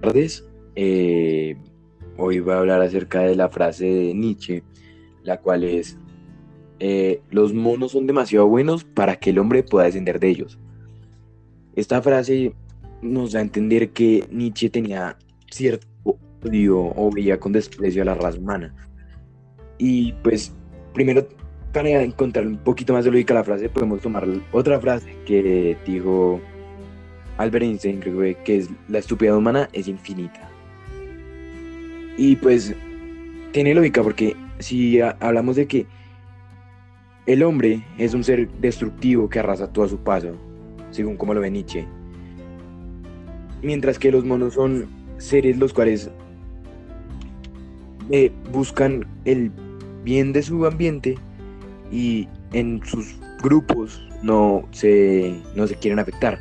tardes. Eh, hoy voy a hablar acerca de la frase de Nietzsche, la cual es, eh, los monos son demasiado buenos para que el hombre pueda descender de ellos. Esta frase nos da a entender que Nietzsche tenía cierto odio o veía con desprecio a la raza humana. Y pues, primero, para encontrar un poquito más de lógica la frase, podemos tomar otra frase que dijo Albert Einstein, creo que es la estupidez humana es infinita. Y pues, tiene lógica porque si hablamos de que el hombre es un ser destructivo que arrasa todo a su paso, según como lo ve Nietzsche, mientras que los monos son seres los cuales eh, buscan el bien de su ambiente y en sus grupos no se, no se quieren afectar.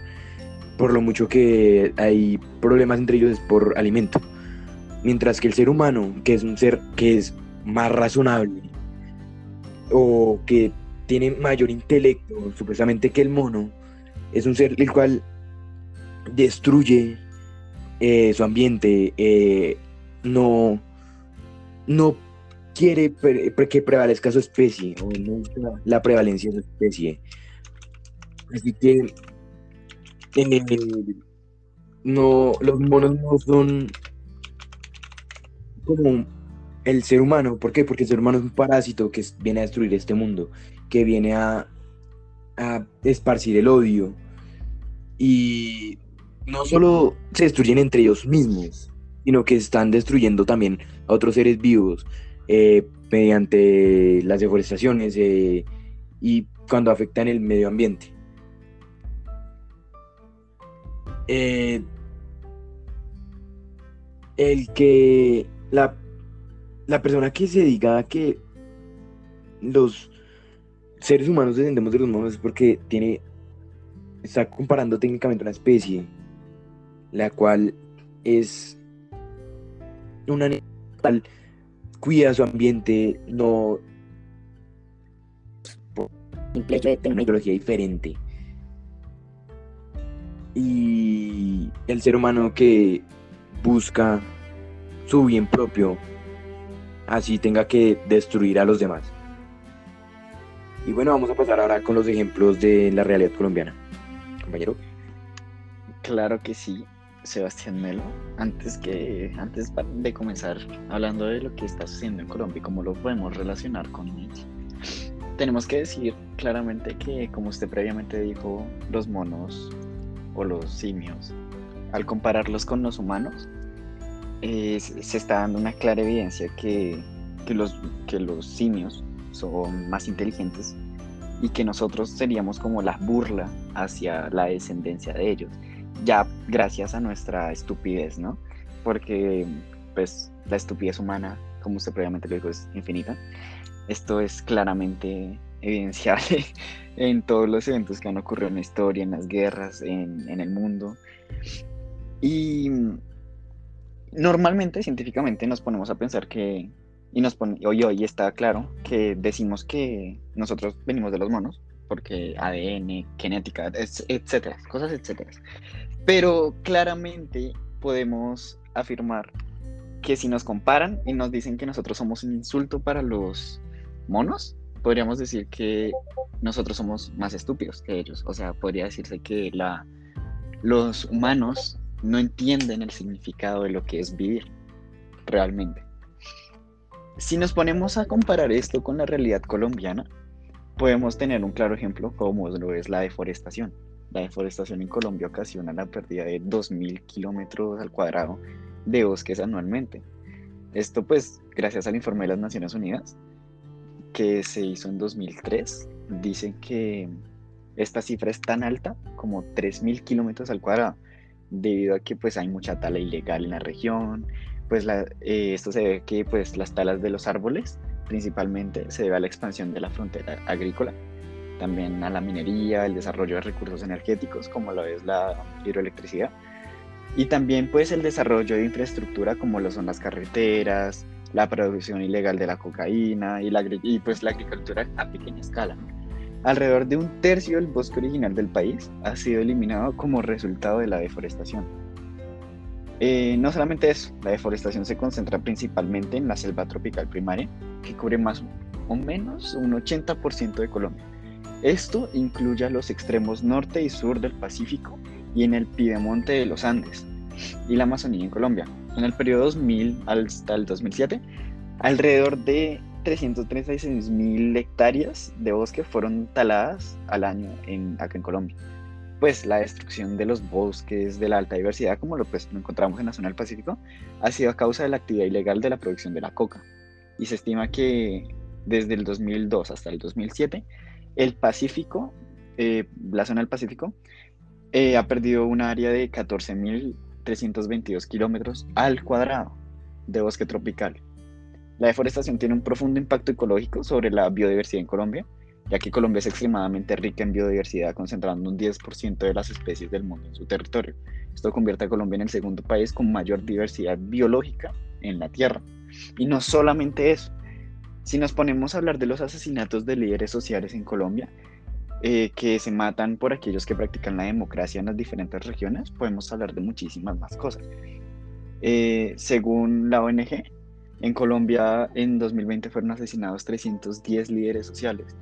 Por lo mucho que hay problemas entre ellos es por alimento. Mientras que el ser humano, que es un ser que es más razonable o que tiene mayor intelecto, supuestamente que el mono, es un ser el cual destruye eh, su ambiente, eh, no, no quiere que prevalezca su especie, o no la prevalencia de su especie. Así que no, los monos no son como el ser humano. ¿Por qué? Porque el ser humano es un parásito que viene a destruir este mundo, que viene a, a esparcir el odio. Y no solo se destruyen entre ellos mismos, sino que están destruyendo también a otros seres vivos eh, mediante las deforestaciones eh, y cuando afectan el medio ambiente. Eh, el que la, la persona que se diga que los seres humanos descendemos de los monos es porque tiene está comparando técnicamente una especie la cual es una animal cuida su ambiente, no simple hecho de tener diferente. Y el ser humano que busca su bien propio, así tenga que destruir a los demás. Y bueno, vamos a pasar ahora con los ejemplos de la realidad colombiana. Compañero. Claro que sí. Sebastián Melo, antes que antes de comenzar hablando de lo que está sucediendo en Colombia y cómo lo podemos relacionar con Nietzsche, tenemos que decir claramente que, como usted previamente dijo, los monos o los simios, al compararlos con los humanos, se está dando una clara evidencia que, que, los, que los simios son más inteligentes y que nosotros seríamos como la burla hacia la descendencia de ellos ya gracias a nuestra estupidez, ¿no? Porque pues la estupidez humana, como usted previamente lo dijo, es infinita. Esto es claramente evidenciable en todos los eventos que han ocurrido en la historia, en las guerras, en, el mundo. Y normalmente, científicamente, nos ponemos a pensar que, y nos pone, hoy hoy está claro, que decimos que nosotros venimos de los monos, porque ADN, genética, etcétera, cosas etcétera. Pero claramente podemos afirmar que si nos comparan y nos dicen que nosotros somos un insulto para los monos, podríamos decir que nosotros somos más estúpidos que ellos. O sea, podría decirse que la, los humanos no entienden el significado de lo que es vivir realmente. Si nos ponemos a comparar esto con la realidad colombiana, podemos tener un claro ejemplo como lo es la deforestación. La deforestación en Colombia ocasiona la pérdida de 2.000 kilómetros al cuadrado de bosques anualmente. Esto pues gracias al informe de las Naciones Unidas que se hizo en 2003, dicen que esta cifra es tan alta como 3.000 kilómetros al cuadrado, debido a que pues hay mucha tala ilegal en la región, pues eh, esto se ve que pues las talas de los árboles principalmente se debe a la expansión de la frontera agrícola también a la minería, el desarrollo de recursos energéticos como lo es la hidroelectricidad y también pues el desarrollo de infraestructura como lo son las carreteras, la producción ilegal de la cocaína y, la, pues la agricultura a pequeña escala. Alrededor de un tercio del bosque original del país ha sido eliminado como resultado de la deforestación. Eh, no solamente eso, la deforestación se concentra principalmente en la selva tropical primaria, que cubre más o menos un 80% de Colombia. Esto incluye a los extremos norte y sur del Pacífico y en el Piedemonte de los Andes y la Amazonía en Colombia. En el periodo 2000 hasta el 2007, alrededor de 336 mil hectáreas de bosque fueron taladas al año en, acá en Colombia pues la destrucción de los bosques de la alta diversidad, como lo, pues, encontramos en la zona del Pacífico, ha sido a causa de la actividad ilegal de la producción de la coca. Y se estima que desde el 2002 hasta el 2007, el Pacífico, eh, la zona del Pacífico, eh, ha perdido un área de 14.322 kilómetros al cuadrado de bosque tropical. La deforestación tiene un profundo impacto ecológico sobre la biodiversidad en Colombia, ya que Colombia es extremadamente rica en biodiversidad, concentrando un 10% de las especies del mundo en su territorio. Esto convierte a Colombia en el segundo país con mayor diversidad biológica en la Tierra. Y no solamente eso, si nos ponemos a hablar de los asesinatos de líderes sociales en Colombia, eh, que se matan por aquellos que practican la democracia en las diferentes regiones, podemos hablar de muchísimas más cosas. Eh, según la ONG, en Colombia en 2020 fueron asesinados 310 líderes sociales